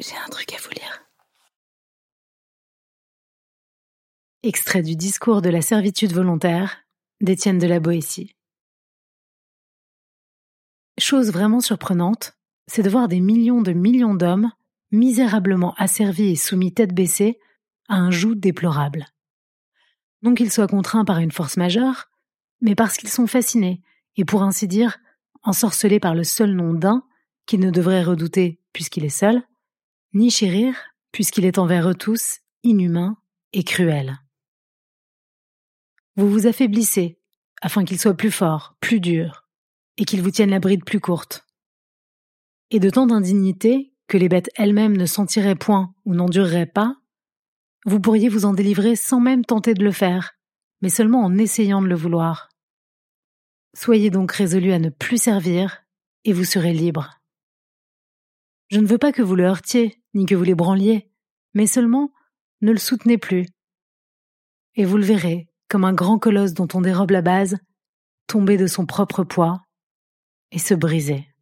J'ai un truc à vous lire. Extrait du discours de la servitude volontaire d'Étienne de la Boétie. Chose vraiment surprenante, c'est de voir des millions de millions d'hommes misérablement asservis et soumis tête baissée à un joug déplorable. Non qu'ils soient contraints par une force majeure, mais parce qu'ils sont fascinés et pour ainsi dire ensorcelés par le seul nom d'un qu'ils ne devraient redouter puisqu'il est seul, ni chérir puisqu'il est envers eux tous inhumain et cruel. Vous vous affaiblissez afin qu'il soit plus fort, plus dur, et qu'il vous tienne la bride plus courte. Et de tant d'indignité que les bêtes elles-mêmes ne sentiraient point ou n'endureraient pas, vous pourriez vous en délivrer sans même tenter de le faire, mais seulement en essayant de le vouloir. Soyez donc résolus à ne plus servir, et vous serez libre. Je ne veux pas que vous le heurtiez, ni que vous l'ébranliez, mais seulement ne le soutenez plus. Et vous le verrez, comme un grand colosse dont on dérobe la base, tomber de son propre poids et se briser.